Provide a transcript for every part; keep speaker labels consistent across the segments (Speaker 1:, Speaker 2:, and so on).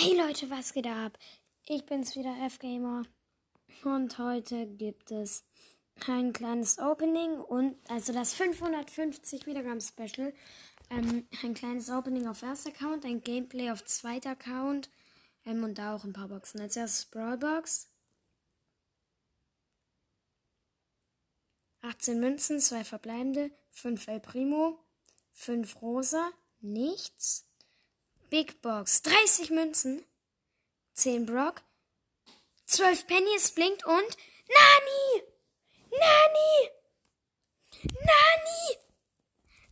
Speaker 1: Hey Leute, was geht ab? Ich bin's wieder, F-Gamer. Und heute gibt es ein kleines Opening und also das 550 Wiedergaben Special. Ähm, ein kleines Opening auf erster Account, ein Gameplay auf zweiter Account ähm, und da auch ein paar Boxen. Als erstes Brawlbox. 18 Münzen, 2 verbleibende, 5 El Primo, 5 Rosa, nichts. Big Box. 30 Münzen. 10 Brock. 12 Penny, es blinkt und Nani! Nani! Nani!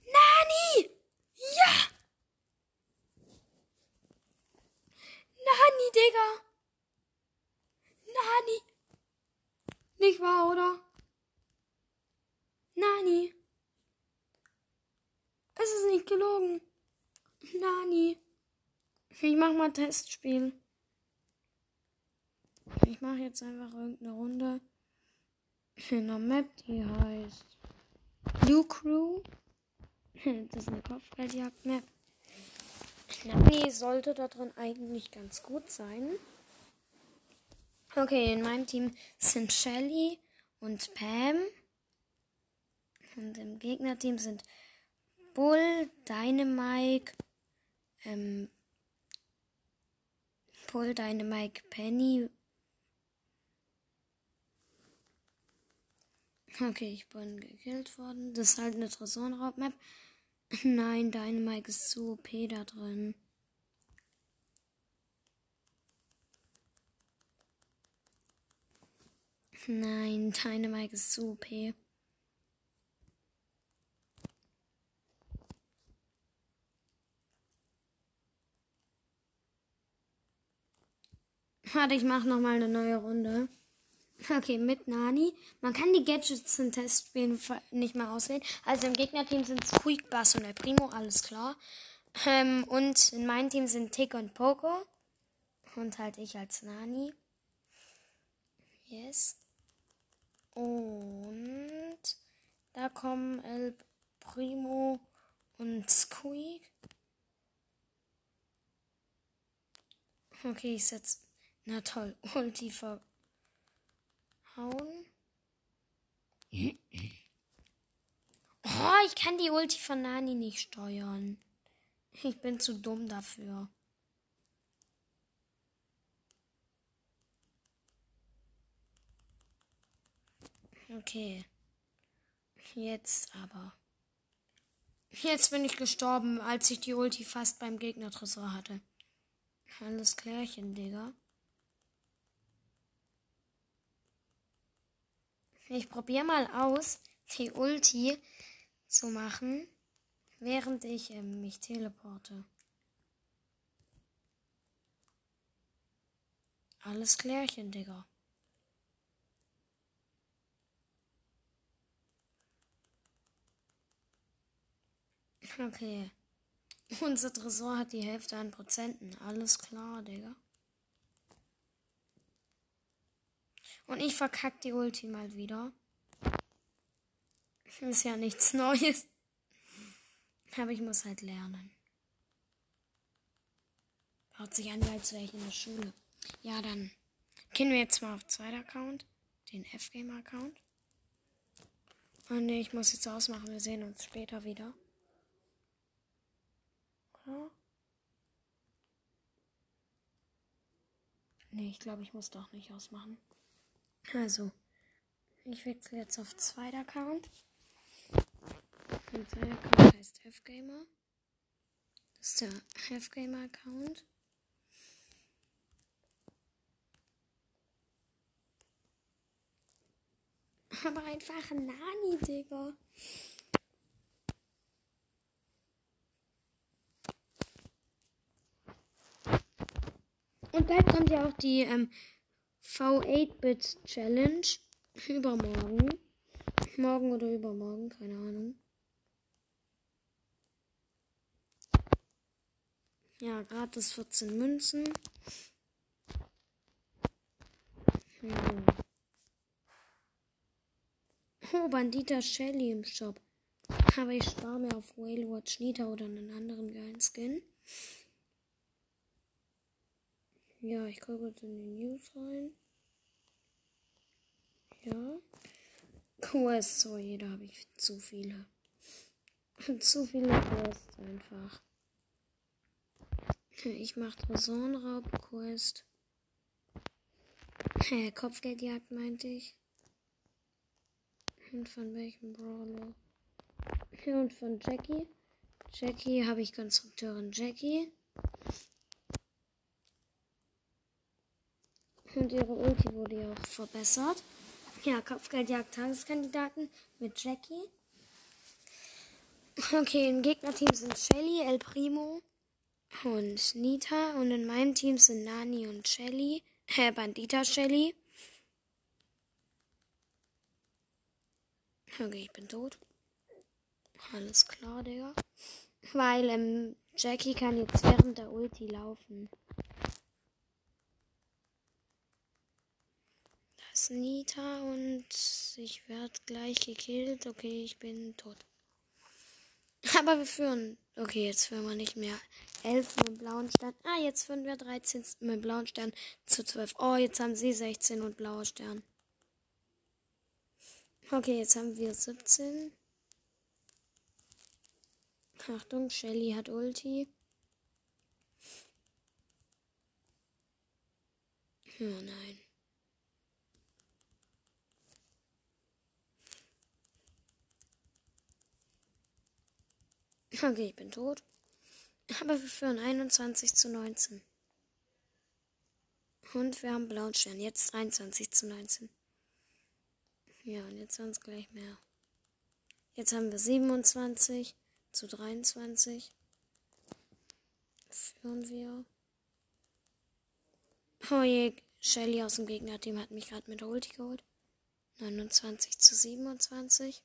Speaker 1: Nani! Ja! Nani, Digga! Nani! Nicht wahr, oder? Nani! Es ist nicht gelogen. Nani! Ich mach mal Testspiel. Ich mache jetzt einfach irgendeine Runde in einer Map, die heißt Blue Crew. Das ist eine Kopfgeldjagd-Map. Nani sollte da drin eigentlich ganz gut sein. Okay, in meinem Team sind Shelly und Pam. Und im Gegnerteam sind Bull, Dynamike, ähm, Bull, Dynamike, Penny. Okay, ich bin gekillt worden. Das ist halt eine Tresorenraub-Map. Nein, Dynamike ist zu OP da drin. Nein, Dynamike ist zu OP. Warte, ich mache noch mal eine neue Runde. Okay, mit Nani. Man kann die Gadgets im Testspielen nicht mehr auswählen. Also im Gegnerteam sind es Quick, Bass und El Primo, alles klar. Ähm, und in meinem Team sind Tick und Poco. Und halt ich als Nani. Yes. Und da kommen El Primo und Squeak. Okay, ich setze na toll, Ulti verhauen. Oh, ich kann die Ulti von Nani nicht steuern. Ich bin zu dumm dafür. Okay. Jetzt aber. Jetzt bin ich gestorben, als ich die Ulti fast beim Gegner-Tresor hatte. Alles klärchen, Digga. Ich probiere mal aus, die Ulti zu machen, während ich ähm, mich teleporte. Alles klärchen, Digga. Okay. Unser Tresor hat die Hälfte an Prozenten. Alles klar, Digga. Und ich verkack die Ulti mal wieder. Ist ja nichts Neues. Aber ich muss halt lernen. Hört sich an, als wäre ich in der Schule. Ja, dann gehen wir jetzt mal auf zweiter Account. Den F-Gamer-Account. Oh ne, ich muss jetzt ausmachen. Wir sehen uns später wieder. Oder? Nee, ich glaube, ich muss doch nicht ausmachen. Also, ich wechsle jetzt auf zweiter Account. Mein zweiter Account heißt F-Gamer. Das ist der F-Gamer-Account. Aber einfach Nani, Digga. Und bald kommt ja auch die ähm, V8-Bit Challenge. Übermorgen. Morgen oder übermorgen, keine Ahnung. Ja, gratis 14 Münzen. Hm. Oh, Bandita Shelly im Shop. Aber ich spare mir auf Whale Watch Nita oder einen anderen geilen Skin. Ja, ich gucke jetzt in die News rein. Ja. Quests, sorry, da habe ich zu viele. zu viele Quests einfach. Ich mache Tresorenraub-Quest. Hä, Kopfgeldjagd meinte ich. Und von welchem Brawler? Und von Jackie. Jackie habe ich Konstrukteurin Jackie. Und ihre Ulti wurde ja auch verbessert. Ja, Kopfgeldjagd Tageskandidaten mit Jackie. Okay, im Gegnerteam sind Shelly, El Primo und Nita. Und in meinem Team sind Nani und Shelly. Äh, Bandita Shelly. Okay, ich bin tot. Alles klar, Digga. Weil ähm, Jackie kann jetzt während der Ulti laufen. Ist Nita und ich werde gleich gekillt. Okay, ich bin tot. Aber wir führen. Okay, jetzt führen wir nicht mehr 11 mit blauen Stern. Ah, jetzt führen wir 13 mit blauen Stern zu 12. Oh, jetzt haben sie 16 und blaue Stern. Okay, jetzt haben wir 17. Achtung, Shelly hat Ulti. Oh nein. Okay, ich bin tot. Aber wir führen 21 zu 19. Und wir haben blauen Stern. Jetzt 23 zu 19. Ja, und jetzt sind es gleich mehr. Jetzt haben wir 27 zu 23. Führen wir. Oh je, Shelly aus dem Gegnerteam hat mich gerade mit der Ulti geholt. 29 zu 27.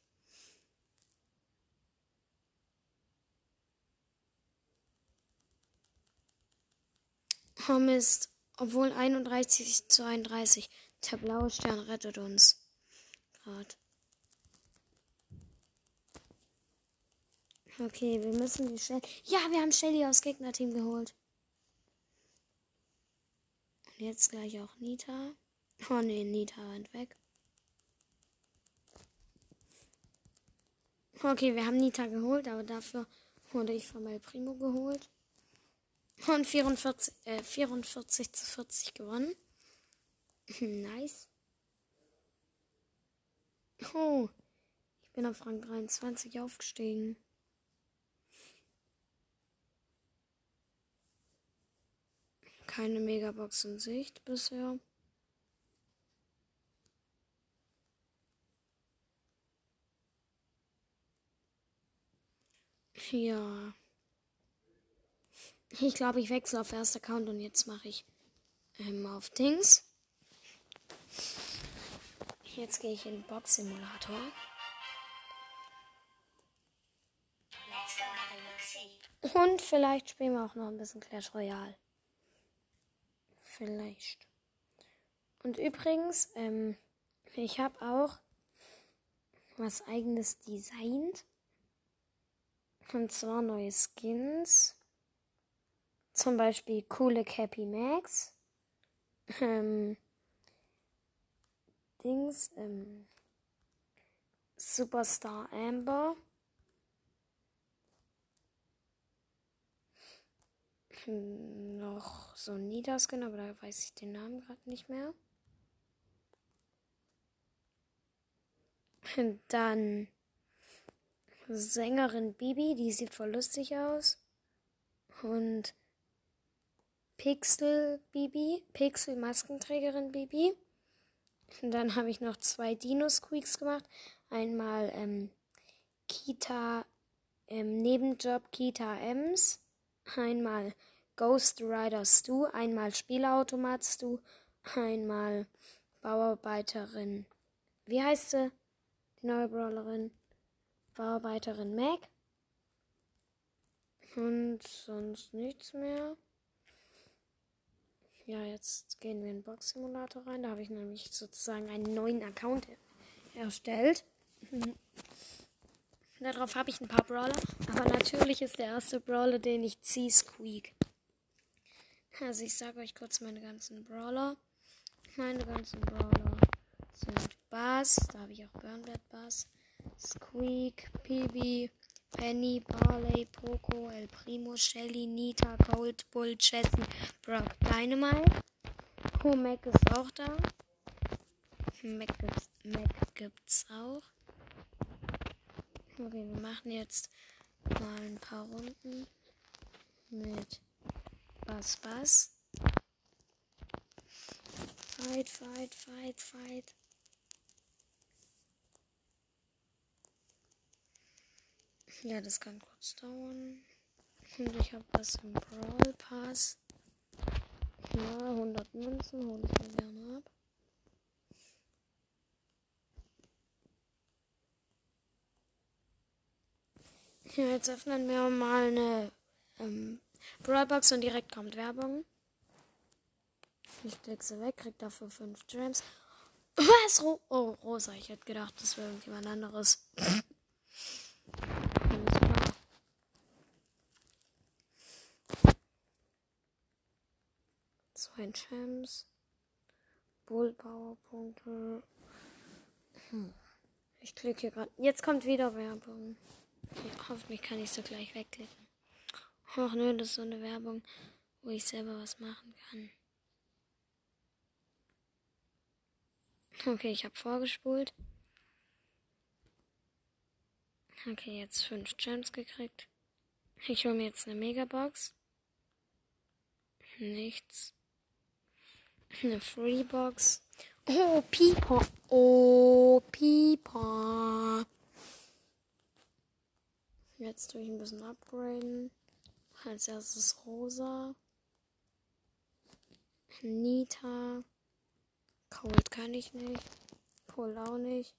Speaker 1: Oh Mist. Obwohl 31 zu 31. Der blaue Stern rettet uns. Grad. Okay, wir müssen die Shelly. Ja, wir haben Shelly aus Gegnerteam geholt. Und jetzt gleich auch Nita. Oh ne, Nita rennt weg. Okay, wir haben Nita geholt, aber dafür wurde ich von El Primo geholt. Und 44, äh, 44 zu 40 gewonnen. nice. Oh, ich bin auf Rang 23 aufgestiegen. Keine Megabox in Sicht bisher. Ja. Ich glaube, ich wechsle auf Erst Account und jetzt mache ich ähm, auf Dings. Jetzt gehe ich in Box Simulator. Und vielleicht spielen wir auch noch ein bisschen Clash Royale. Vielleicht. Und übrigens, ähm, ich habe auch was eigenes designt. Und zwar neue Skins. Zum Beispiel coole Cappy Max. Ähm, Dings. Ähm, Superstar Amber. Hm, noch so ein Niederskin, aber da weiß ich den Namen gerade nicht mehr. Dann Sängerin Bibi, die sieht voll lustig aus. Und Pixel Bibi, Pixel Maskenträgerin Bibi. Und dann habe ich noch zwei Dino-Squeaks gemacht. Einmal ähm, Kita, ähm, Nebenjob Kita Ems. Einmal Ghost Rider Stu. Einmal Spielautomat Stu. Einmal Bauarbeiterin. Wie heißt sie? Die neue Brawlerin. Bauarbeiterin Mac. Und sonst nichts mehr. Ja, jetzt gehen wir in den Box-Simulator rein. Da habe ich nämlich sozusagen einen neuen Account erstellt. Darauf habe ich ein paar Brawler. Aber natürlich ist der erste Brawler, den ich ziehe, Squeak. Also ich sage euch kurz meine ganzen Brawler. Meine ganzen Brawler sind Bass, da habe ich auch Burnbad Bass, Squeak, PB, Penny, Barley, Poco, El Primo, Shelly, Nita, Cold, Bull, Jessie, Brock, Dynamite. Oh, Mac ist auch da. Mac gibt's, Mac gibt's auch. Okay, wir machen jetzt mal ein paar Runden mit Bass Bass. Fight, fight, fight, fight. Ja, das kann kurz dauern. Und ich habe was im Brawl Pass. Ja, 100 Münzen hole ich mir gerne ab. Ja, jetzt öffnen wir mal eine ähm, Brawlbox und direkt kommt Werbung. Ich klicke sie weg, krieg dafür 5 Gems. Was? Oh, Rosa. Ich hätte gedacht, das wäre irgendjemand anderes. Zwei Gems. Bullpowerpunkte. Hm. Ich klicke hier gerade. Jetzt kommt wieder Werbung. Hoffentlich kann ich so gleich wegklicken. Ach nö, das ist so eine Werbung, wo ich selber was machen kann. Okay, ich habe vorgespult. Okay, jetzt fünf Gems gekriegt. Ich hole mir jetzt eine Megabox. Nichts. Eine Freebox. Oh, Pieper. Oh, Pieper. Jetzt tue ich ein bisschen upgraden. Als erstes Rosa. Nita. Cold kann ich nicht. Cold auch nicht.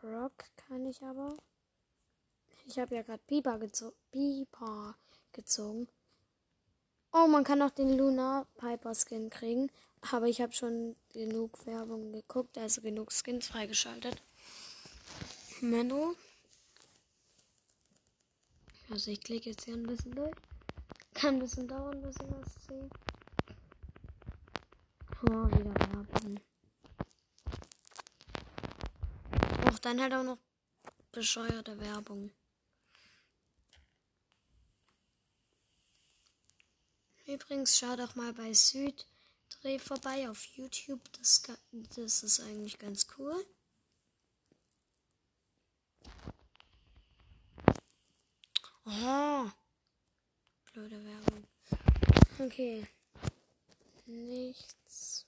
Speaker 1: Brock kann ich aber. Ich habe ja gerade Piper, gezo gezogen. Oh, man kann auch den Luna Piper Skin kriegen. Aber ich habe schon genug Werbung geguckt, also genug Skins freigeschaltet. Menno. Also ich klicke jetzt hier ein bisschen durch. Kann ein bisschen dauern, bis ich was sehe. Oh, wieder Werbung. Och, dann halt auch noch bescheuerte Werbung. Übrigens, schau doch mal bei Süddreh vorbei auf YouTube. Das, das ist eigentlich ganz cool. Oh. Blöde Werbung. Okay. Nichts.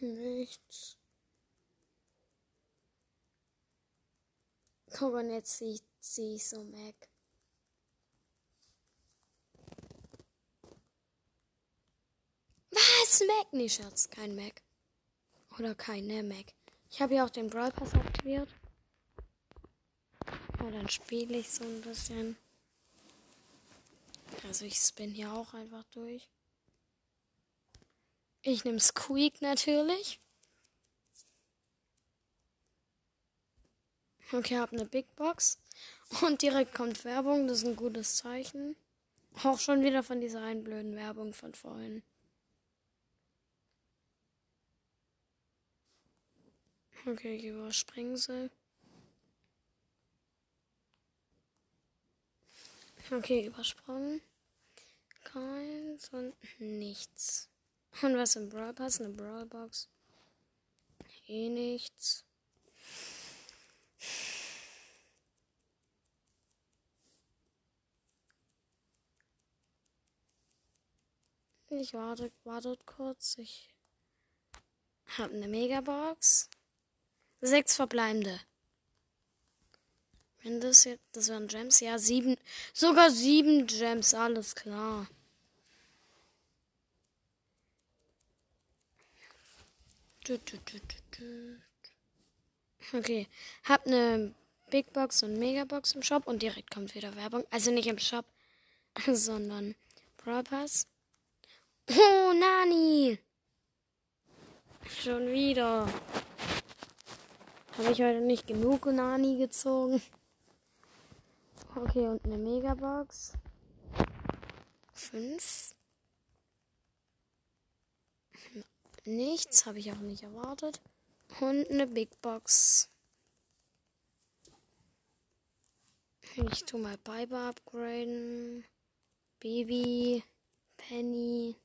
Speaker 1: Nichts. Guck mal, jetzt sehe ich, seh ich so Mac. Was? Mac? Nee, Schatz, kein Mac. Oder keine Mac. Ich habe ja auch den Brawl Pass aktiviert. Ja, dann spiele ich so ein bisschen. Also ich spin hier auch einfach durch. Ich nehme Squeak natürlich. Okay, habe eine Big Box. Und direkt kommt Werbung. Das ist ein gutes Zeichen. Auch schon wieder von dieser einen blöden Werbung von vorhin. Okay, ich überspringe sie. Okay, übersprungen. Keins und nichts. Und was im Brawl Pass? Eine Brawl Box. Eh nichts. Ich warte, wartet kurz. Ich habe eine Megabox. Sechs verbleibende. Wenn das jetzt, das waren Gems, ja, sieben, sogar sieben Gems, alles klar. Okay, hab eine Big Box und Megabox im Shop und direkt kommt wieder Werbung. Also nicht im Shop, sondern Brawl. Oh, Nani! Schon wieder. Habe ich heute nicht genug Nani gezogen? Okay, und eine Megabox. 5. Nichts, habe ich auch nicht erwartet. Und eine Big Box. Ich tue mal Biber upgraden. Baby. Penny.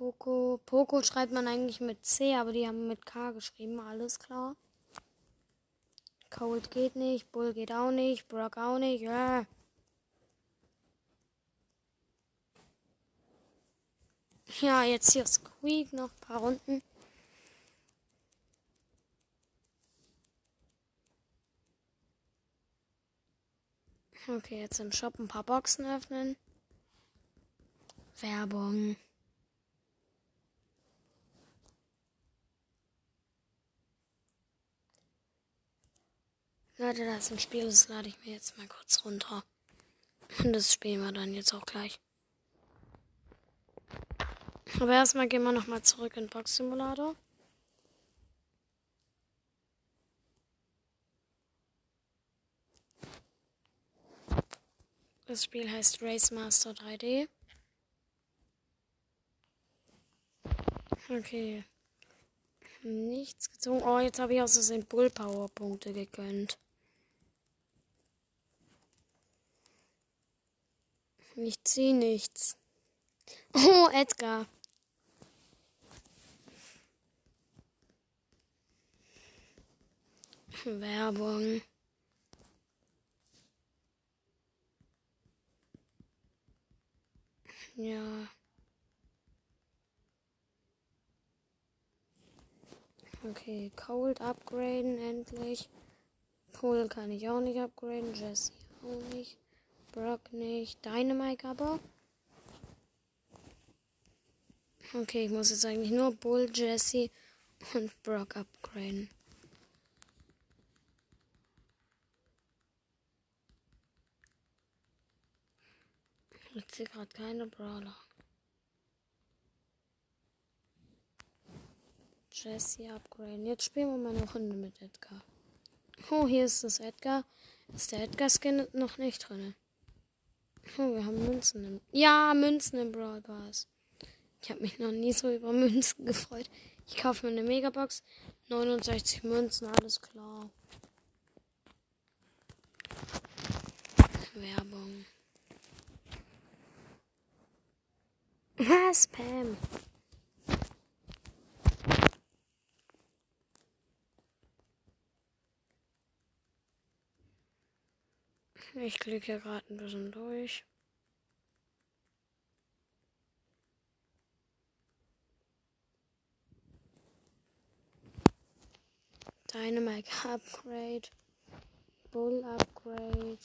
Speaker 1: Poco. Poco schreibt man eigentlich mit C, aber die haben mit K geschrieben. Alles klar. Cold geht nicht. Bull geht auch nicht. Brock auch nicht. Ja. Ja, jetzt hier Squeak noch ein paar Runden. Okay, jetzt im Shop ein paar Boxen öffnen. Werbung. Leute, das ist ein Spiel, das lade ich mir jetzt mal kurz runter. Und das spielen wir dann jetzt auch gleich. Aber erstmal gehen wir nochmal zurück in Box Simulator. Das Spiel heißt Race Master 3D. Okay. Nichts gezogen. Oh, jetzt habe ich aus Versehen Bull Power Punkte gegönnt. Ich ziehe nichts. Oh, Edgar. Werbung. Ja. Okay, Cold upgraden endlich. Pole kann ich auch nicht upgraden. Jesse auch nicht. Brock nicht. Dynamite aber. Okay, ich muss jetzt eigentlich nur Bull, Jesse und Brock upgraden. Ich sehe gerade keine Brawler. Jesse upgraden. Jetzt spielen wir mal eine Runde mit Edgar. Oh, hier ist das Edgar. Ist der Edgar-Skin noch nicht drin? Oh, wir haben Münzen im. Ja, Münzen im Brawl Pass. Ich habe mich noch nie so über Münzen gefreut. Ich kaufe mir eine Megabox. 69 Münzen, alles klar. Werbung. Was, Pam? Ich klicke hier gerade ein bisschen durch. Dynamite Upgrade. Bull Upgrade.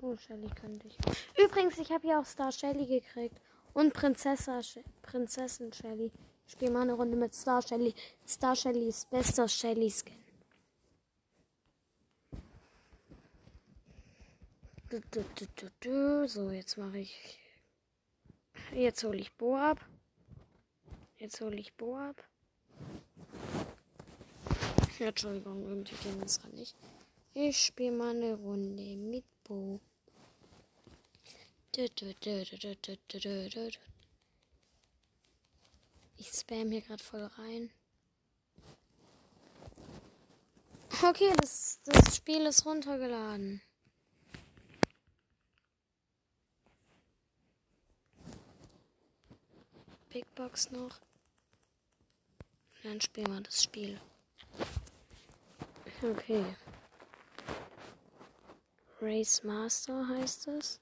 Speaker 1: Oh, Shelly könnte ich. Übrigens, ich habe ja auch Star Shelly gekriegt. Und Prinzessa, Prinzessin Shelly. Ich spiele mal eine Runde mit Star Shelly. Star Shelly ist bester Shelly So, jetzt mache ich. Jetzt hole ich Bo ab. Jetzt hole ich Bo ab. Ja, Entschuldigung, irgendwie ging das gerade nicht. Ich spiele mal eine Runde mit Bo. Ich spam hier gerade voll rein. Okay, das, das Spiel ist runtergeladen. Big Box noch. Dann spielen wir das Spiel. Okay. Race Master heißt es.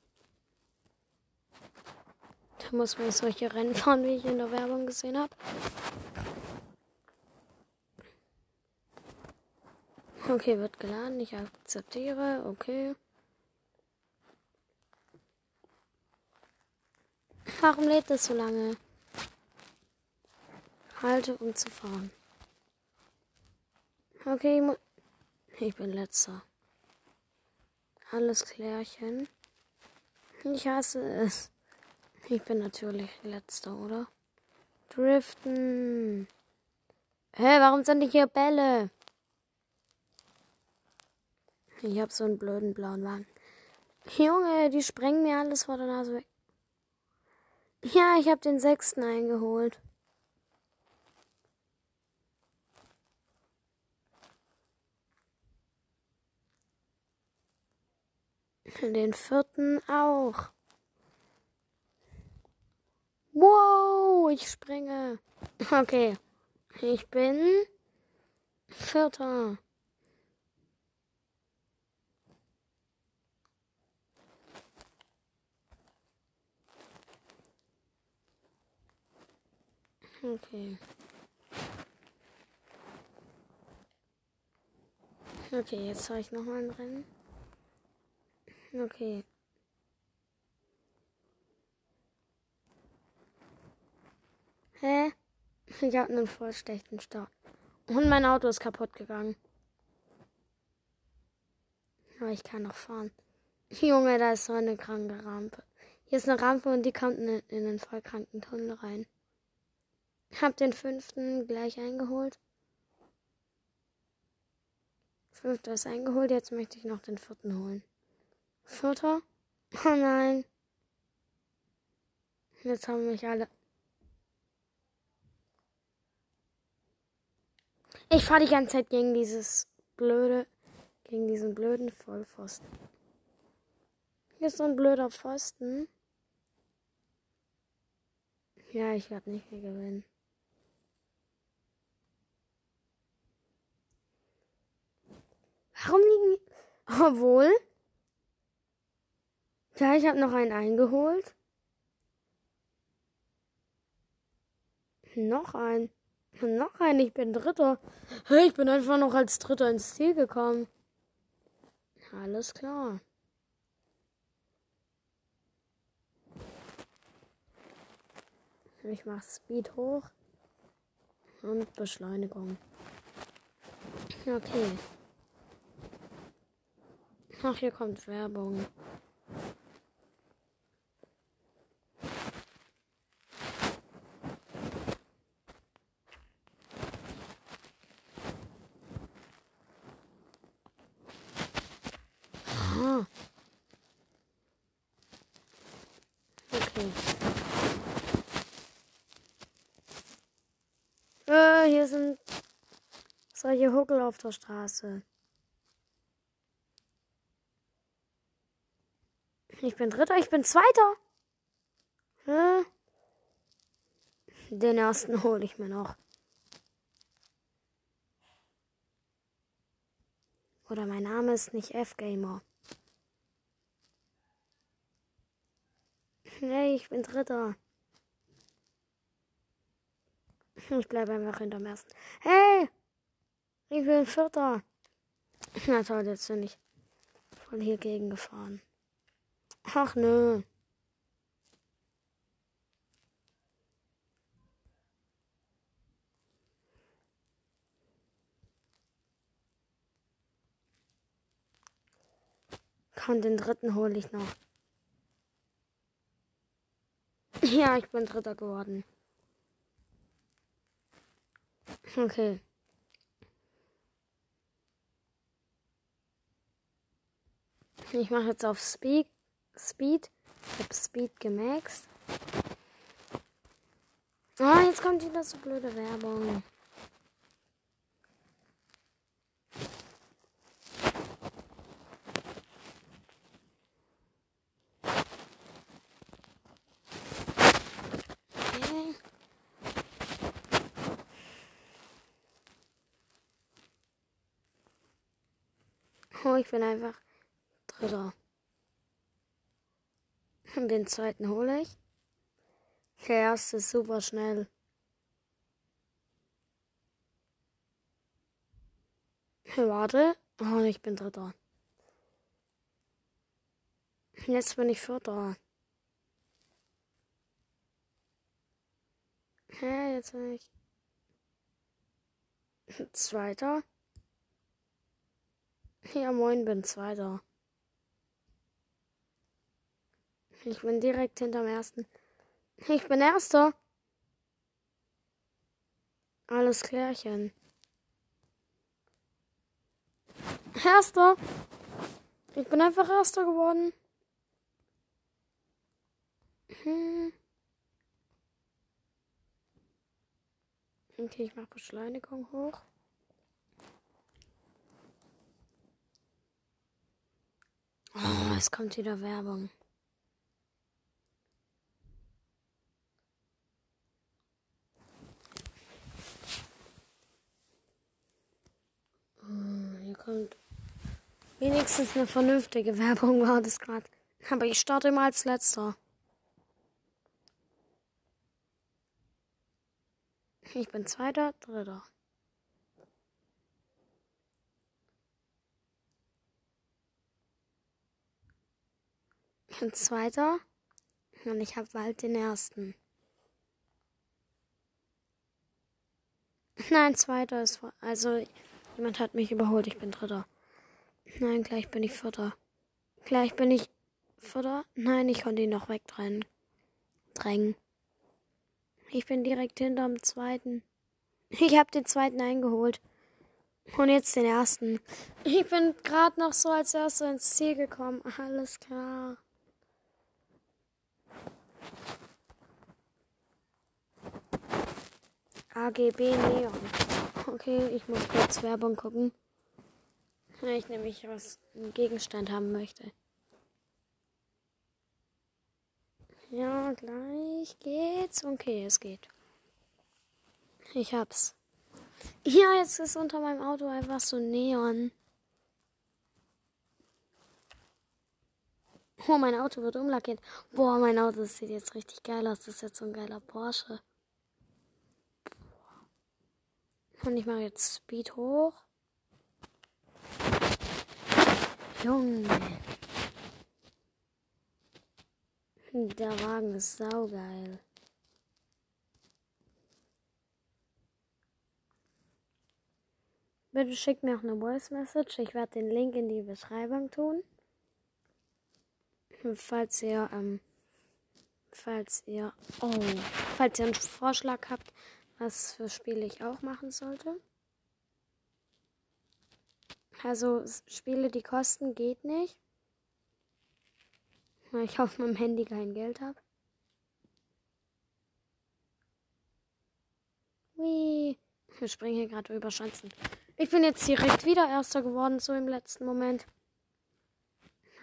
Speaker 1: Da muss man solche Rennen fahren, wie ich in der Werbung gesehen habe. Okay, wird geladen. Ich akzeptiere. Okay. Warum lädt das so lange? Halte, um zu fahren. Okay, ich bin letzter. Alles klärchen. Ich hasse es. Ich bin natürlich letzter, oder? Driften. Hä, warum sind hier Bälle? Ich hab so einen blöden blauen Wagen. Junge, die sprengen mir alles vor der Nase weg. Ja, ich hab den sechsten eingeholt. Den vierten auch. Wow, ich springe. Okay. Ich bin Vierter. Okay. Okay, jetzt habe ich noch mal ein Rennen. Okay. Hä? Ich habe einen voll schlechten Start. Und mein Auto ist kaputt gegangen. Aber ich kann noch fahren. Junge, da ist so eine kranke Rampe. Hier ist eine Rampe und die kommt in, in den vollkranken Tunnel rein. Hab den fünften gleich eingeholt. Fünfter ist eingeholt, jetzt möchte ich noch den vierten holen. Vierter? Oh nein. Jetzt haben mich alle. Ich fahre die ganze Zeit gegen dieses blöde, gegen diesen blöden Vollpfosten. Hier ist so ein blöder Pfosten. Ja, ich werde nicht mehr gewinnen. Warum liegen die... Obwohl... Ja, ich habe noch einen eingeholt. Noch einen. Noch einen, ich bin Dritter. Ich bin einfach noch als Dritter ins Ziel gekommen. Alles klar. Ich mache Speed hoch und Beschleunigung. Okay. Ach, hier kommt Werbung. Okay. Äh, hier sind solche Huckel auf der Straße. Ich bin Dritter, ich bin Zweiter. Hä? Den ersten hole ich mir noch. Oder mein Name ist nicht F-Gamer. Hey, ich bin Dritter. Ich bleibe einfach hinterm ersten. Hey! Ich bin Vierter. Na toll, jetzt bin ich voll hier gegen gefahren. Ach nö. Komm, den dritten hole ich noch. Ja, ich bin Dritter geworden. Okay. Ich mache jetzt auf Speed. Speed. Ich habe Speed gemaxt. Ah, oh, jetzt kommt wieder so blöde Werbung. Oh, ich bin einfach Dritter. Den zweiten hole ich. Der erste ist super schnell. Warte. Oh, ich bin Dritter. Jetzt bin ich Vierter. Hä, jetzt bin ich Zweiter. Ja, moin, bin Zweiter. Ich bin direkt hinterm ersten. Ich bin Erster. Alles klärchen. Erster. Ich bin einfach Erster geworden. Hm. Okay, ich mache Beschleunigung hoch. Oh, es kommt wieder Werbung. Oh, hier kommt wenigstens eine vernünftige Werbung war das gerade. Aber ich starte immer als letzter. Ich bin zweiter, dritter. Bin zweiter und ich habe bald den ersten. Nein, zweiter ist vor. Also jemand hat mich überholt, ich bin dritter. Nein, gleich bin ich vierter. Gleich bin ich vierter. Nein, ich konnte ihn noch wegdrängen. Drängen. Ich bin direkt hinterm zweiten. Ich habe den zweiten eingeholt. Und jetzt den ersten. Ich bin gerade noch so als erster ins Ziel gekommen. Alles klar. AGB Neon. Okay, ich muss kurz Werbung gucken. Wenn ich nämlich was einen Gegenstand haben möchte. Ja, gleich geht's. Okay, es geht. Ich hab's. Ja, jetzt ist unter meinem Auto einfach so Neon. Oh, mein Auto wird umlackiert. Boah, mein Auto sieht jetzt richtig geil aus. Das ist jetzt so ein geiler Porsche. Und ich mache jetzt Speed hoch. Junge. Der Wagen ist saugeil. Bitte schickt mir auch eine Voice Message. Ich werde den Link in die Beschreibung tun. Falls ihr, ähm, falls ihr, oh, falls ihr einen Vorschlag habt, was für Spiele ich auch machen sollte. Also Spiele, die kosten, geht nicht. Weil ich auf meinem Handy kein Geld habe. Wie? Wir springen hier gerade über Schanzen. Ich bin jetzt direkt wieder Erster geworden, so im letzten Moment.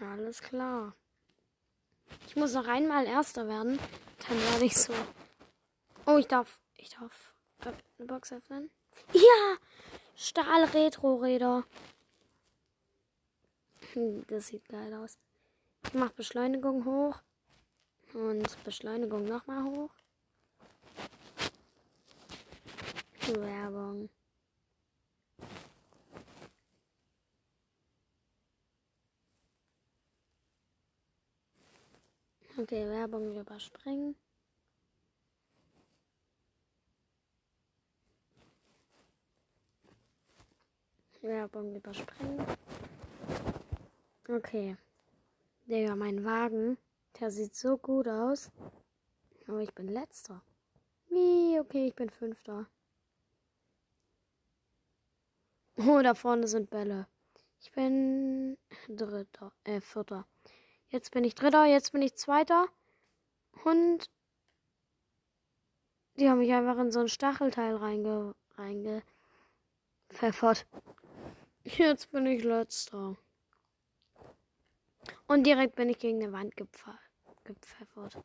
Speaker 1: Alles klar. Ich muss noch einmal Erster werden. Dann werde ich so. Oh, ich darf. Ich darf eine Box öffnen. Ja! Stahl-Retro-Räder. Das sieht geil aus. Ich mache Beschleunigung hoch. Und Beschleunigung nochmal hoch. Werbung. Okay, Werbung überspringen. Werbung überspringen. Okay. Digga, mein Wagen, der sieht so gut aus. Aber ich bin letzter. Wie? Okay, ich bin fünfter. Oh, da vorne sind Bälle. Ich bin dritter, äh, vierter. Jetzt bin ich dritter, jetzt bin ich zweiter. Und die haben mich einfach in so ein Stachelteil reinge, reingepfeffert. Jetzt bin ich letzter. Und direkt bin ich gegen eine Wand gepfeffert.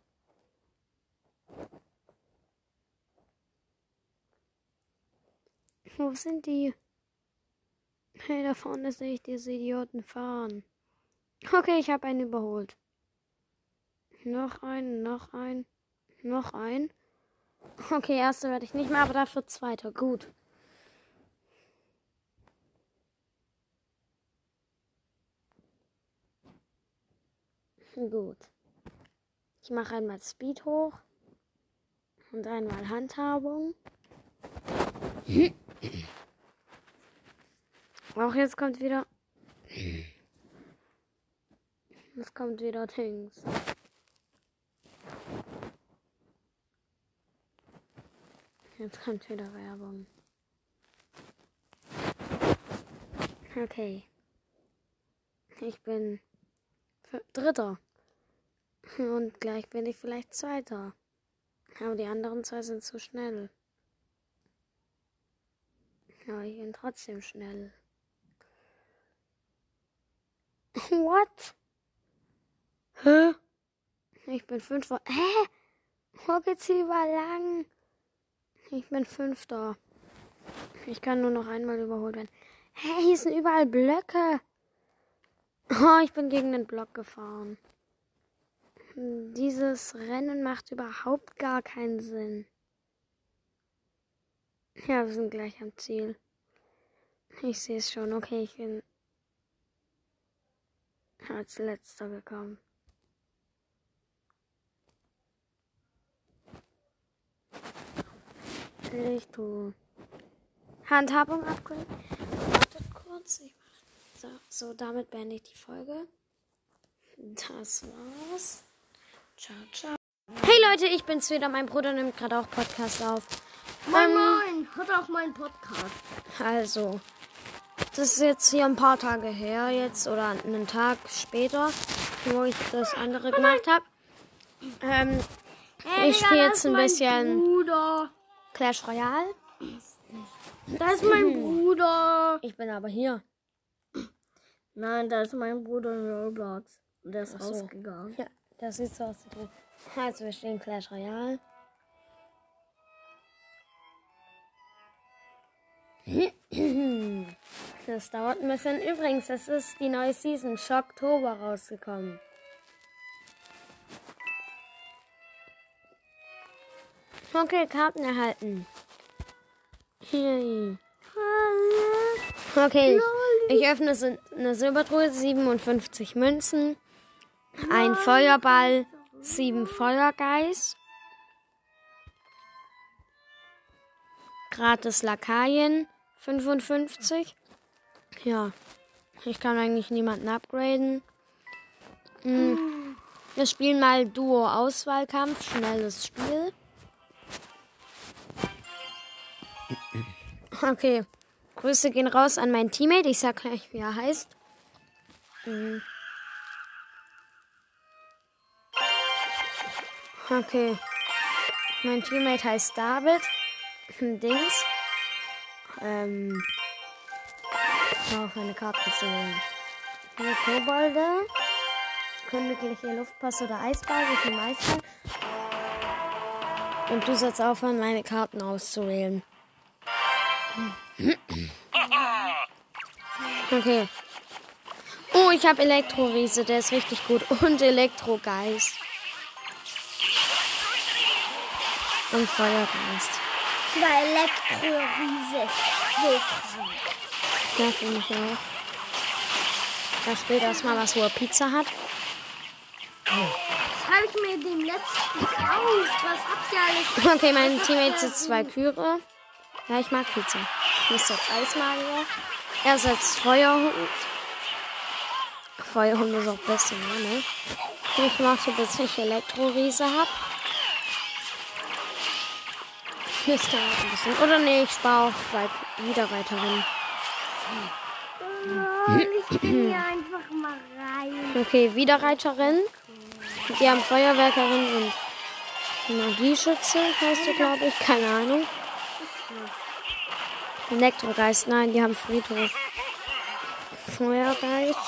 Speaker 1: Wo sind die? Hey, da vorne sehe ich diese Idioten fahren. Okay, ich habe einen überholt. Noch einen, noch einen, noch einen. Okay, erster werde ich nicht mehr, aber dafür zweiter. Gut. Gut. Ich mache einmal Speed hoch und einmal Handhabung. Auch jetzt kommt wieder. Es kommt wieder Dings. Jetzt kommt wieder Werbung. Okay. Ich bin Dritter. Und gleich bin ich vielleicht Zweiter. Aber die anderen zwei sind zu schnell. Aber ich bin trotzdem schnell. What? Hä? Ich bin Fünfter. Hä? Wo geht's hier überall lang? Ich bin Fünfter. Ich kann nur noch einmal überholt werden. Hä, hier sind überall Blöcke. Oh, ich bin gegen den Block gefahren. Dieses Rennen macht überhaupt gar keinen Sinn. Ja, wir sind gleich am Ziel. Ich sehe es schon. Okay, ich bin als letzter gekommen. Lichtu. Handhabung upgrade. Wartet kurz. So, so, damit beende ich die Folge. Das war's. Ciao, ciao. Hey Leute, ich bin's wieder. Mein Bruder nimmt gerade auch Podcast auf.
Speaker 2: Moin, ähm, moin. Hört auch meinen Podcast.
Speaker 1: Also, das ist jetzt hier ein paar Tage her jetzt oder einen Tag später, wo ich das andere gemacht habe. Ähm, hey, ich spiele jetzt ein bisschen
Speaker 2: Bruder.
Speaker 1: Clash Royale.
Speaker 2: Da ist mein Bruder.
Speaker 1: Ich bin aber hier.
Speaker 2: Nein, da ist mein Bruder in Roblox. Und der ist
Speaker 1: Ach so.
Speaker 2: rausgegangen.
Speaker 1: Ja, das sieht so aus. Also wir stehen Clash Royale. Das dauert ein bisschen. Übrigens, es ist die neue Season Schocktober rausgekommen. Okay, Karten erhalten. Okay, ich öffne eine Silbertruhe, 57 Münzen, ein Feuerball, 7 Feuergeist, gratis Lakaien, 55. Ja, ich kann eigentlich niemanden upgraden. Hm. Wir spielen mal Duo-Auswahlkampf, schnelles Spiel. Okay. Grüße gehen raus an meinen Teammate. Ich sag gleich, wie er heißt. Mhm. Okay. Mein Teammate heißt David. Dings. Ähm. Auf meine Karten zu nehmen. Hier Kobolde. Königliche Luftpass oder Eisball. Ich nehme Eisball. Und du sollst aufhören, meine Karten auszuwählen. Okay. Oh, ich habe Elektroriese, der ist richtig gut. Und Elektrogeist. Und Feuergeist.
Speaker 2: Zwei Elektroriese. So krank.
Speaker 1: Ja, finde ich auch. Da spielt erstmal was, wo er Pizza hat.
Speaker 2: Das habe ich mir dem letzten gekauft. Was habt ihr alles?
Speaker 1: Okay, mein Teammate sitzt zwei Küre. Ja, ich mag Pizza. Hier ist jetzt Eismagier. Er setzt Feuerhund. Feuerhund ist auch besser, ne? Ich mache, bis ich Elektroriese habe. Das dauert ein bisschen. Oder nee, ich spare auf Weit Wiederreiterin.
Speaker 2: Oh, ich bin hier einfach mal rein.
Speaker 1: Okay, Wiederreiterin. Die haben Feuerwerkerin und Magieschütze, heißt du, glaube ich. Keine Ahnung. Elektrogeist, nein, die haben Friedhof. Feuergeist.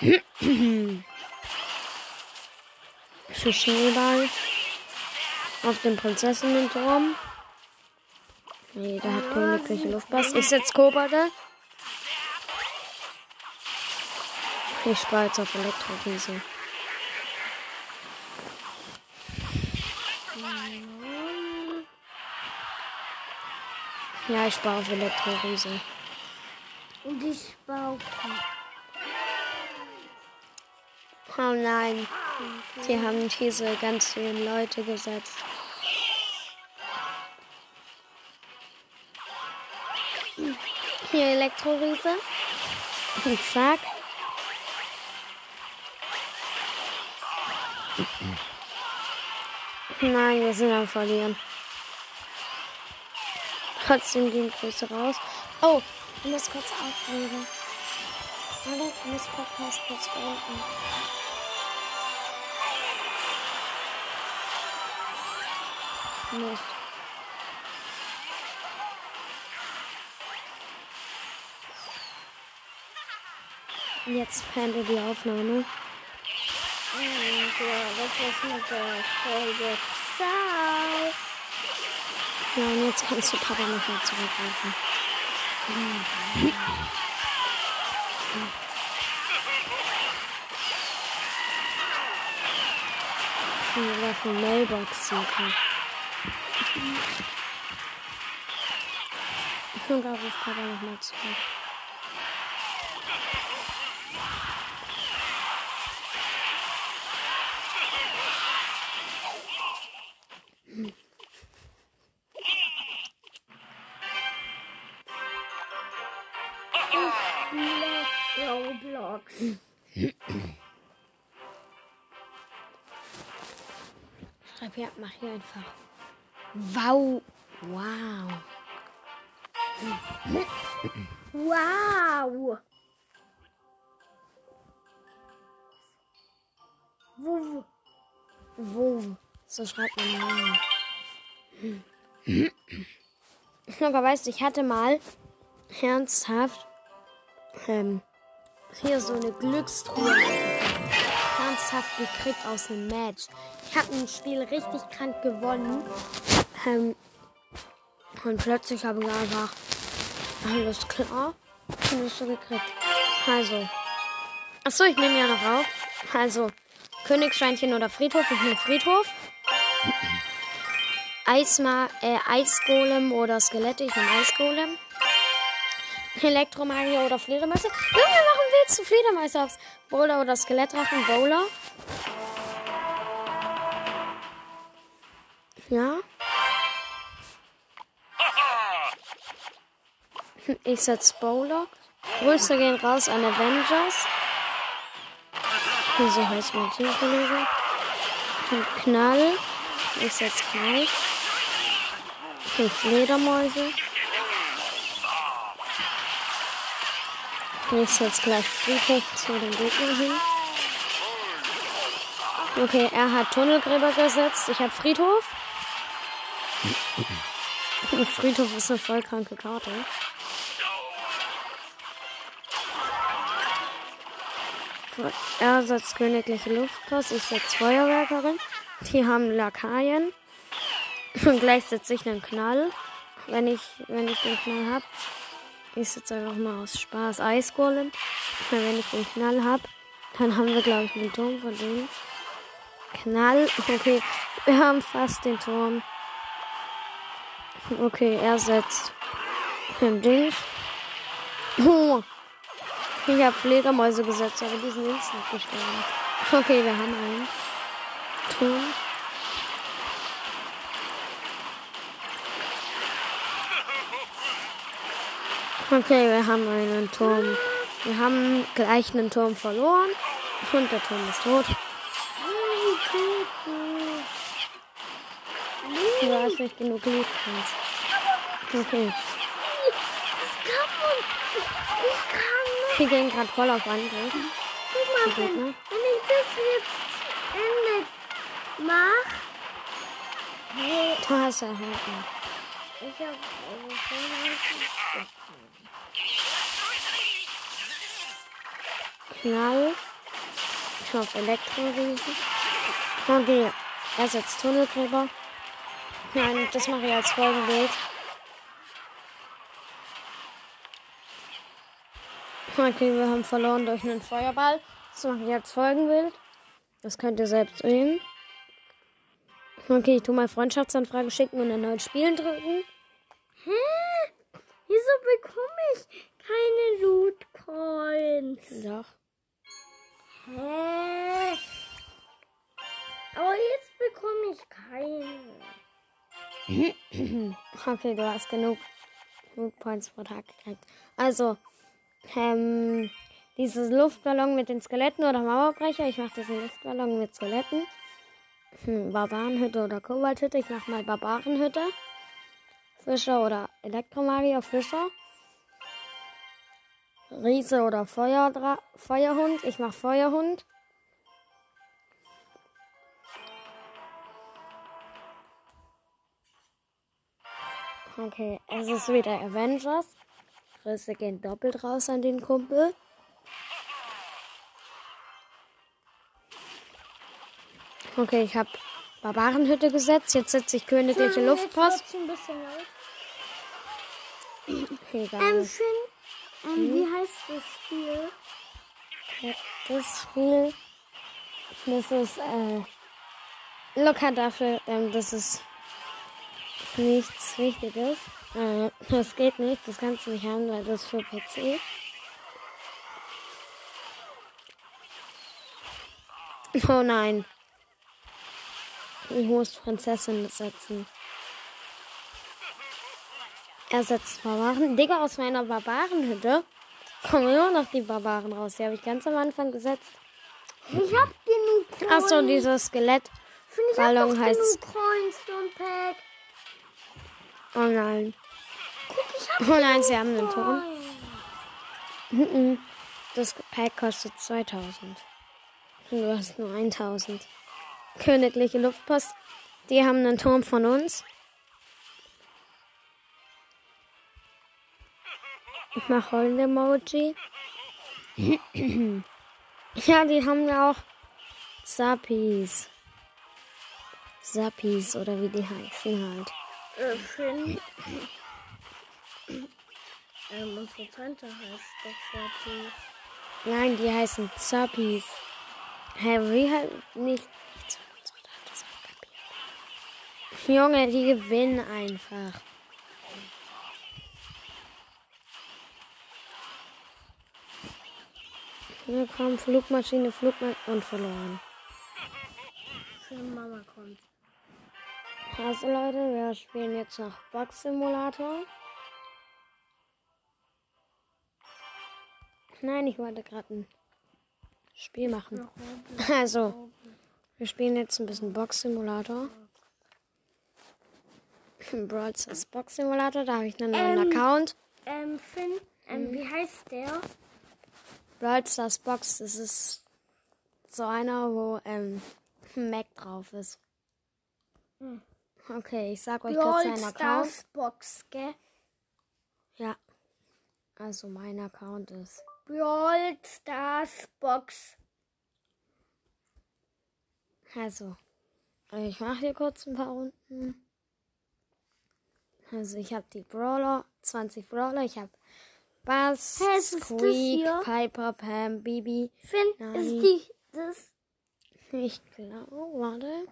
Speaker 1: Für Schneeball. Auf dem Prinzessinnen-Turm. Nee, der hat königliche Luftpass. Ich setze Kobolde. Ich spare jetzt auf Elektroriese. Ja, ich spare auf Elektroriese.
Speaker 2: Und ich baue.
Speaker 1: Oh nein. Die haben diese ganz vielen Leute gesetzt. Hier Elektroriese. Und zack. Nein, wir sind am Verlieren. Trotzdem gehen Grüße raus. Oh, ich muss kurz aufregen. Ich muss Podcast kurz beenden. Nicht. Jetzt beende die Aufnahme.
Speaker 2: Und ja, das war's mit der Folge. Ciao.
Speaker 1: Ja, und jetzt kannst du Papa nochmal zurückrufen. Ich will auf die Mailbox suchen. Und da ruft Papa nochmal zurück. Wow. Wow.
Speaker 2: Wow. Wuh.
Speaker 1: Wo? So schreibt man Namen. Aber weißt du, ich hatte mal ernsthaft ähm, hier so eine Glückstruhe ernsthaft gekriegt aus einem Match. Ich habe ein Spiel richtig krank gewonnen. Ähm, und plötzlich habe ich einfach alles klar und das so gekriegt. Also. Achso, ich nehme ja noch auf. Also, Königsschweinchen oder Friedhof. Ich nehme Friedhof. Eisma äh, Eisgolem oder Skelette. Ich nehme Eisgolem. Elektromagier oder Fledermäuse. Junge, warum willst du Fledermäuse aufs Bowler oder Skelettdrachen? Bowler. Ja. Ich setz Bowler. Grüße gehen raus an Avengers. So heißt mein Teamkollege. Knall. Ich setz Knall. Fünf Fledermäuse. Ich setz gleich Friedhof zu den Gegnern hin. Okay, er hat Tunnelgräber gesetzt. Ich habe Friedhof. Friedhof ist eine voll kranke Karte. Er setzt königliche Luftpost, ich setze Feuerwerkerin. Die haben Lakaien. Und gleich setze ich einen Knall. Wenn ich, wenn ich den Knall hab. Ich setze einfach mal aus Spaß Eisgolem. Wenn ich den Knall hab, dann haben wir, glaube ich, einen Turm von denen. Knall. Okay, wir haben fast den Turm. Okay, er setzt ein Ding. Oh. Ich habe Fledermäuse gesetzt, aber die sind instant gestorben. Okay, wir haben einen. Turm. Okay, wir haben einen Turm. Wir haben gleich einen Turm verloren. Und der Turm ist tot. Du hast nicht genug Lied. Okay. Wir gehen gerade voll auf Angriff.
Speaker 2: Guck mal, wenn, wenn ich das jetzt Ende mach. Hey,
Speaker 1: Du hast erhalten.
Speaker 2: ich hab.
Speaker 1: Knall. Ich auf Elektroriesen. Okay, er setzt Tunnelgräber. Nein, das mache ich als Folgenbild. Okay, wir haben verloren durch einen Feuerball. Das mache ich als Folgenbild. Das könnt ihr selbst sehen. Okay, ich tue mal Freundschaftsanfrage schicken und erneut spielen drücken.
Speaker 2: Hä? Wieso bekomme ich keine Loot Coins?
Speaker 1: Doch.
Speaker 2: Hä? Aber jetzt bekomme ich keine.
Speaker 1: Okay, du hast genug Loot Points pro Tag gekriegt. Also, ähm, dieses Luftballon mit den Skeletten oder Mauerbrecher. Ich mache diesen Luftballon mit Skeletten. Hm, Barbarenhütte oder Kobalthütte. Ich mache mal Barbarenhütte. Fischer oder Elektromagier Fischer. Riese oder Feuerdra Feuerhund. Ich mach Feuerhund. Okay, es ist wieder Avengers. Risse gehen doppelt raus an den Kumpel. Okay, ich habe Barbarenhütte gesetzt. Jetzt setze ich königliche Luftpost.
Speaker 2: Bisschen laut.
Speaker 1: Egal.
Speaker 2: Ähm, Finn, ähm, wie heißt das Spiel?
Speaker 1: Das Spiel, das ist äh, locker dafür, ähm, das ist nichts Wichtiges. Äh, das geht nicht, das kannst du nicht haben, weil das ist für PC. Oh nein. Ich muss Prinzessin setzen. Er setzt Barbaren. Digga, aus meiner Barbarenhütte kommen immer noch die Barbaren raus. Die habe ich ganz am Anfang gesetzt.
Speaker 2: Ich hab genug Coins.
Speaker 1: Achso, dieses Skelett. Ballon heißt-
Speaker 2: Coins.
Speaker 1: Oh nein. Oh nein, sie haben einen Turm. Mhm. Das Pack kostet 2000. Und du hast nur 1000. Königliche Luftpost. Die haben einen Turm von uns. Ich mach Heulen-Emoji. ja, die haben ja auch Sapis. Sapis oder wie die heißen halt.
Speaker 2: Äh, ähm, unsere Tante heißt doch Sapi.
Speaker 1: Nein, die heißen Zappies. Hä, wie halt nicht. Junge, die gewinnen einfach. Hier kommt Flugmaschine, Flugmaschine und verloren.
Speaker 2: Finn, Mama kommt.
Speaker 1: Also Leute, wir spielen jetzt noch Box Simulator. Nein, ich wollte gerade ein Spiel machen. Also, wir spielen jetzt ein bisschen Box Simulator. Brawl Stars Box Simulator, da habe ich einen neuen
Speaker 2: Ähm.
Speaker 1: Account.
Speaker 2: Ähm, Finn, ähm, wie heißt der?
Speaker 1: Brawl Stars Box, das ist so einer, wo ähm, Mac drauf ist.
Speaker 2: Hm.
Speaker 1: Okay, ich sag euch kurz
Speaker 2: Brawl
Speaker 1: seinen Account.
Speaker 2: Stars Box, gell?
Speaker 1: Ja. Also mein Account ist.
Speaker 2: Brawl Stars Box.
Speaker 1: Also, ich mache hier kurz ein paar Runden. Also ich habe die Brawler, 20 Brawler. Ich habe Bass,
Speaker 2: das
Speaker 1: Squeak? Piper, Pam, Bibi.
Speaker 2: Finn,
Speaker 1: Nein.
Speaker 2: ist die, das,
Speaker 1: Ich glaube, warte.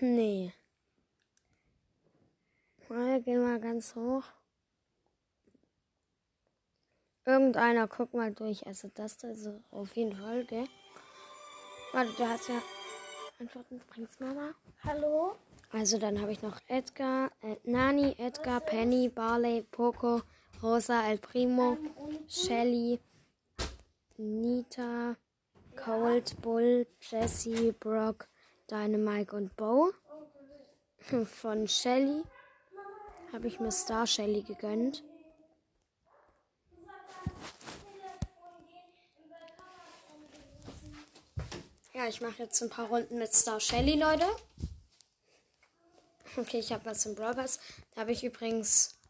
Speaker 1: Nee. Mal, geh mal ganz hoch. Irgendeiner, guck mal durch. Also das da ist auf jeden Fall, gell? Warte, du hast ja Antworten, bringst Mama.
Speaker 2: hallo?
Speaker 1: Also dann habe ich noch Edgar, äh, Nani, Edgar, Penny, Barley, Poco, Rosa, El Primo, Shelly, Nita, Cold, Bull, Jesse, Brock, Dynamite und Bo. Von Shelly habe ich mir Star Shelly gegönnt. Ja, ich mache jetzt ein paar Runden mit Star Shelly, Leute. Okay, ich habe was im Pass. Da habe ich übrigens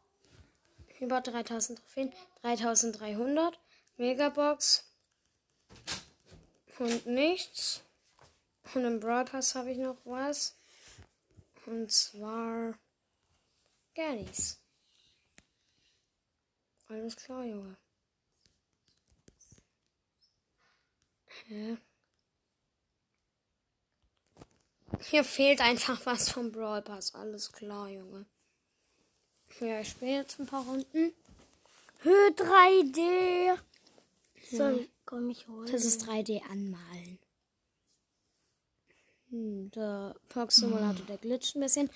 Speaker 1: über 3000 Trophäen. 3300. Megabox. Und nichts. Und im Pass habe ich noch was. Und zwar nichts. Alles klar, Junge. Hä? Hier fehlt einfach was vom Brawl Pass. Alles klar, Junge. Ja, ich spiele jetzt ein paar Runden.
Speaker 2: Höhe 3D. So, komm ich holen.
Speaker 1: Das ist 3D anmalen. Hm, der Box Simulator, der glitscht ein bisschen.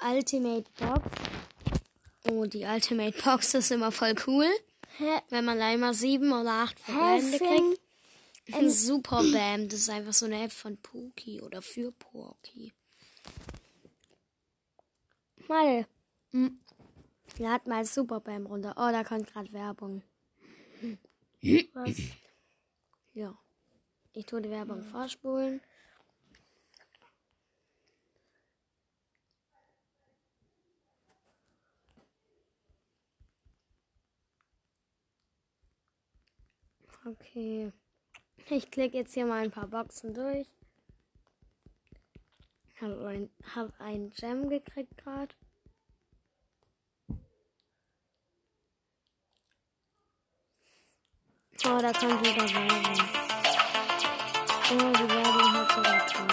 Speaker 1: Ultimate Box. Oh, die Ultimate Box ist immer voll cool.
Speaker 2: Hä?
Speaker 1: Wenn man da immer sieben oder acht
Speaker 2: Hä,
Speaker 1: Verbleibende
Speaker 2: Finn?
Speaker 1: kriegt. Super Bam. Das ist einfach so eine App von Pookie oder für Pookie. Mal. Hm. Lad mal Super Bam runter. Oh, da kommt gerade Werbung.
Speaker 2: Was?
Speaker 1: Ja. Ich tue die Werbung vorspulen. Okay. Ich klicke jetzt hier mal ein paar Boxen durch. Habe ein, hab ein Gem gekriegt gerade. Oh, da kommt wieder Werbung. Oh, die Werbung hat sogar Ton.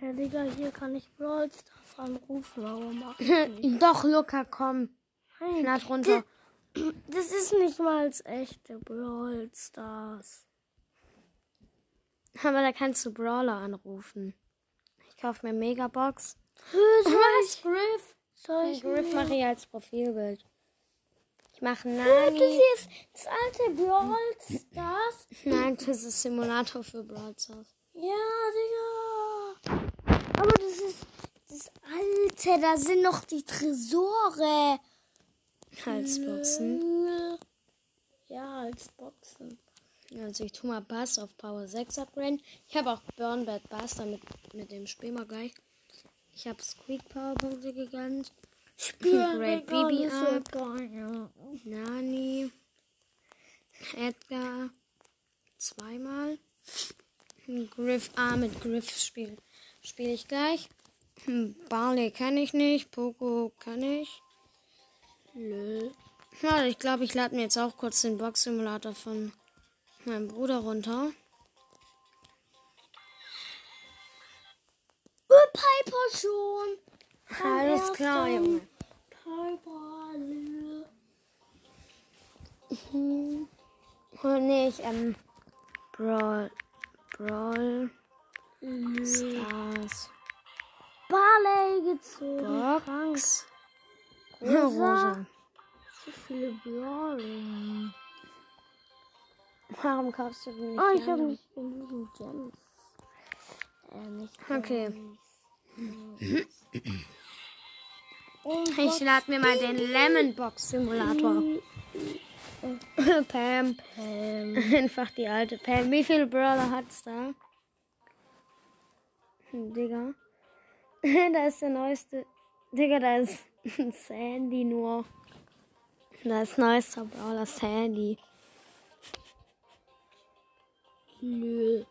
Speaker 2: Ja, Digga, hier kann ich Brawl Stars anrufen, aber mach ich nicht.
Speaker 1: Doch, Luca, komm.
Speaker 2: Nein,
Speaker 1: Lad runter.
Speaker 2: Das ist nicht mal als echte Brawl Stars.
Speaker 1: Aber da kannst du Brawler anrufen. Ich kaufe mir Megabox.
Speaker 2: Was?
Speaker 1: Griff?
Speaker 2: Soll ich
Speaker 1: Griff mache ich als Profilbild. Ich mache
Speaker 2: Das
Speaker 1: Nani.
Speaker 2: hier ist das alte Brawl Stars.
Speaker 1: Nein, das ist Simulator für Brawl Stars.
Speaker 2: Ja, Digga. Aber das ist das alte. Da sind noch die Tresore.
Speaker 1: Halsboxen.
Speaker 2: Ja, als Boxen.
Speaker 1: Also ich tue mal Bass auf Power 6 upgraden. Ich habe auch Burn Bad Bass, damit mit dem spielen wir gleich. Ich habe Squeak Powerpunkte gegönnt. Great Bibi ab. Nani. Edgar. Zweimal. Griff A mit Griff spiele spiel ich gleich. Hm, Barley kann ich nicht. Poco kann ich.
Speaker 2: Nö.
Speaker 1: Ja, ich glaube, ich lade mir jetzt auch kurz den Box-Simulator von meinem Bruder runter.
Speaker 2: Oh, Piper schon.
Speaker 1: Alles klar, Junge.
Speaker 2: Piper. nö.
Speaker 1: Oh, nee, ich, ähm, Brawl, Brawl,
Speaker 2: Nö.
Speaker 1: Stars,
Speaker 2: Barley gezogen.
Speaker 1: Box,
Speaker 2: Rosa.
Speaker 1: Rosa.
Speaker 2: So viele Brawler.
Speaker 1: Warum kaufst du denn nicht
Speaker 2: Oh, ich habe nicht genügend Gems. Äh, nicht
Speaker 1: Okay.
Speaker 2: Gems.
Speaker 1: Ich lade mir mal den Lemon Box Simulator. Pam.
Speaker 2: Ähm,
Speaker 1: Einfach die alte Pam. Wie viele Brawler hat's da? Digga. da ist der neueste. Digga, da ist Sandy nur. Da ist neuester Brawler Sandy.
Speaker 2: nö.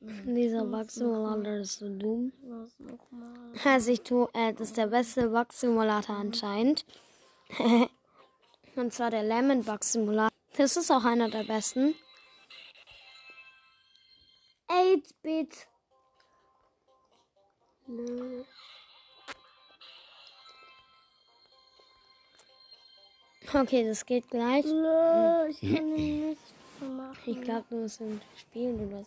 Speaker 1: Dieser Box Simulator ist so dumm.
Speaker 2: Was nochmal?
Speaker 1: Also ich tue, äh, das ist der beste Box Simulator anscheinend. Und zwar der Lemon Box Simulator. Das ist auch einer der besten.
Speaker 2: 8-Bit. Nö.
Speaker 1: Okay, das geht gleich.
Speaker 2: Nö, ich kann nichts machen.
Speaker 1: Ich glaube, musst ihn spielen oder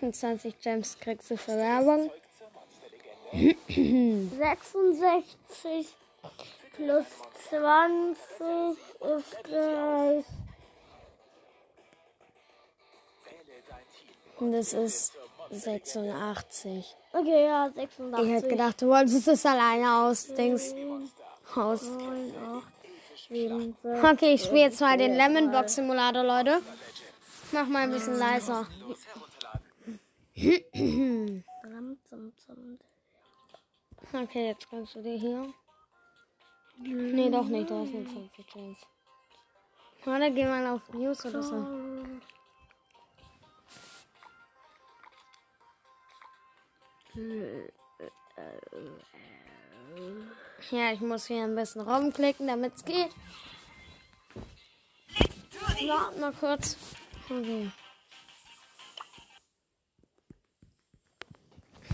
Speaker 1: so. 20 Gems kriegst du für Werbung.
Speaker 2: 66 plus 20 ist gleich.
Speaker 1: Und das ist 86.
Speaker 2: Okay, ja, 86.
Speaker 1: Ich hätte gedacht, du wolltest es alleine aus. Dings aus.
Speaker 2: 9, 8, 7, 6.
Speaker 1: Okay, ich spiele jetzt mal den Lemon Box Simulator, Leute. Mach mal ein bisschen leiser. Okay, jetzt kannst du dir hier. Nee, doch nicht, da ist nur 20 Gems. Oder geh mal auf News oder so. Ja, ich muss hier ein bisschen rumklicken, damit es geht. Warte mal kurz. Okay.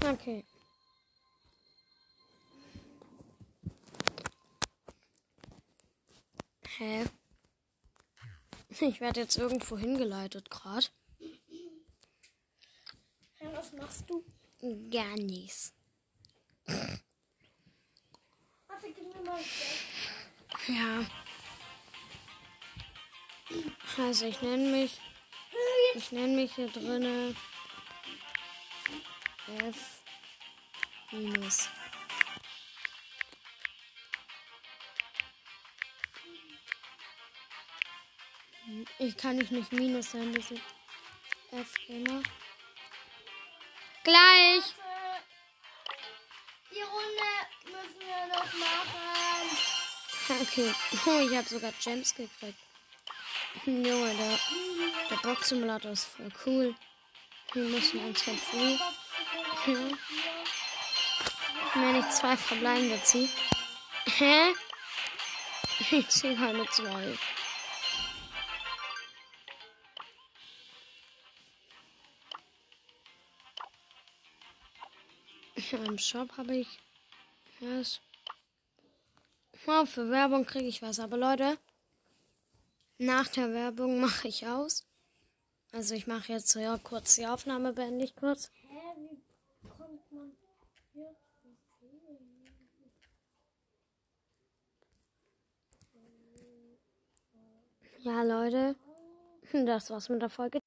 Speaker 1: Okay. Hä? Ich werde jetzt irgendwo hingeleitet gerade.
Speaker 2: Ja, was machst du?
Speaker 1: Gar nichts. Ja. Also ich nenne mich. Ich nenne mich hier drinne F Minus. Ich kann nicht nicht Minus sein, das ist F-Gamer. Gleich!
Speaker 2: Die Runde müssen wir noch machen.
Speaker 1: Okay. Oh, ich habe sogar Gems gekriegt. Junge, der, der Box-Simulator ist voll cool. Wir müssen uns von früh. Wenn ich zwei verbleibende ziehe. Hä? Ich ziehe keine zwei. Ja, Im Shop habe ich. Was? Ja, für Werbung kriege ich was. Aber Leute, nach der Werbung mache ich aus. Also ich mache jetzt ja kurz die Aufnahme, beende ich kurz. Ja, Leute, das war's mit der Folge.